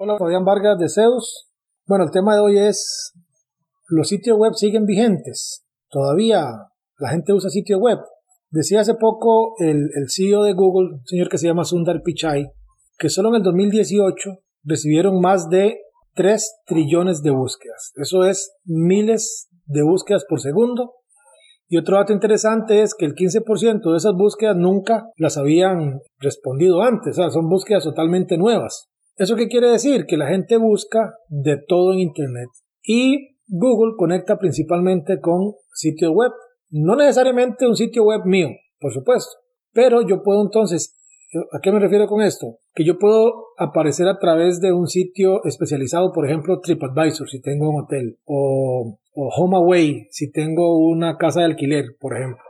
Hola, Fabián Vargas de Zeus. Bueno, el tema de hoy es, los sitios web siguen vigentes. Todavía la gente usa sitios web. Decía hace poco el, el CEO de Google, un señor que se llama Sundar Pichai, que solo en el 2018 recibieron más de 3 trillones de búsquedas. Eso es miles de búsquedas por segundo. Y otro dato interesante es que el 15% de esas búsquedas nunca las habían respondido antes, o sea, son búsquedas totalmente nuevas. ¿Eso qué quiere decir? Que la gente busca de todo en Internet. Y Google conecta principalmente con sitios web. No necesariamente un sitio web mío, por supuesto. Pero yo puedo entonces, ¿a qué me refiero con esto? Que yo puedo aparecer a través de un sitio especializado, por ejemplo, TripAdvisor, si tengo un hotel, o, o HomeAway, si tengo una casa de alquiler, por ejemplo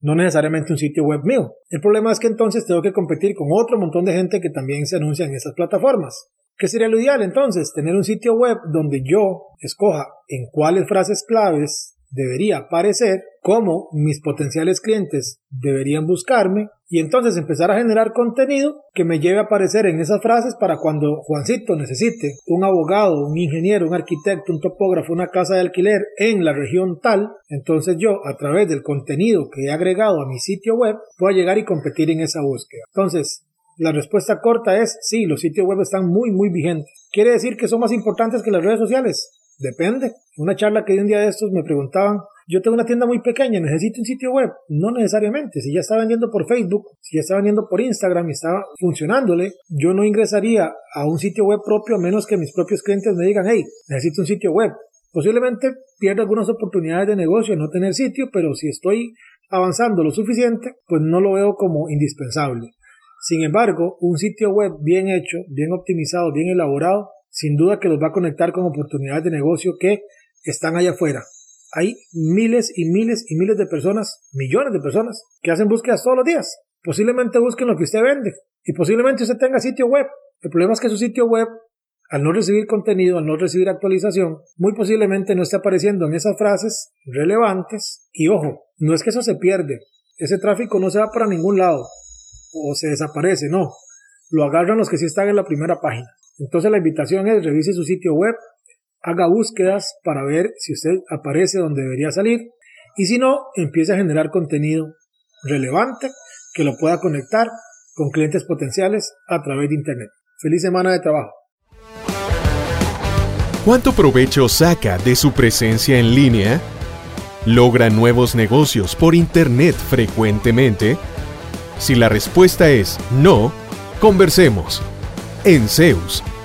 no necesariamente un sitio web mío. El problema es que entonces tengo que competir con otro montón de gente que también se anuncia en esas plataformas. ¿Qué sería lo ideal entonces? Tener un sitio web donde yo escoja en cuáles frases claves debería aparecer, cómo mis potenciales clientes deberían buscarme y entonces empezar a generar contenido que me lleve a aparecer en esas frases para cuando Juancito necesite un abogado, un ingeniero, un arquitecto, un topógrafo, una casa de alquiler en la región tal, entonces yo a través del contenido que he agregado a mi sitio web pueda llegar y competir en esa búsqueda. Entonces, la respuesta corta es sí, los sitios web están muy muy vigentes. ¿Quiere decir que son más importantes que las redes sociales? Depende. Una charla que di un día de estos me preguntaban, yo tengo una tienda muy pequeña, necesito un sitio web. No necesariamente. Si ya está vendiendo por Facebook, si ya está vendiendo por Instagram y está funcionándole, yo no ingresaría a un sitio web propio a menos que mis propios clientes me digan, hey, necesito un sitio web. Posiblemente pierda algunas oportunidades de negocio en no tener sitio, pero si estoy avanzando lo suficiente, pues no lo veo como indispensable. Sin embargo, un sitio web bien hecho, bien optimizado, bien elaborado, sin duda que los va a conectar con oportunidades de negocio que están allá afuera. Hay miles y miles y miles de personas, millones de personas, que hacen búsquedas todos los días. Posiblemente busquen lo que usted vende y posiblemente usted tenga sitio web. El problema es que su sitio web, al no recibir contenido, al no recibir actualización, muy posiblemente no esté apareciendo en esas frases relevantes. Y ojo, no es que eso se pierde. Ese tráfico no se va para ningún lado o se desaparece, no. Lo agarran los que sí están en la primera página. Entonces la invitación es revise su sitio web, haga búsquedas para ver si usted aparece donde debería salir y si no, empiece a generar contenido relevante que lo pueda conectar con clientes potenciales a través de Internet. Feliz semana de trabajo. ¿Cuánto provecho saca de su presencia en línea? ¿Logra nuevos negocios por Internet frecuentemente? Si la respuesta es no, conversemos. En Zeus,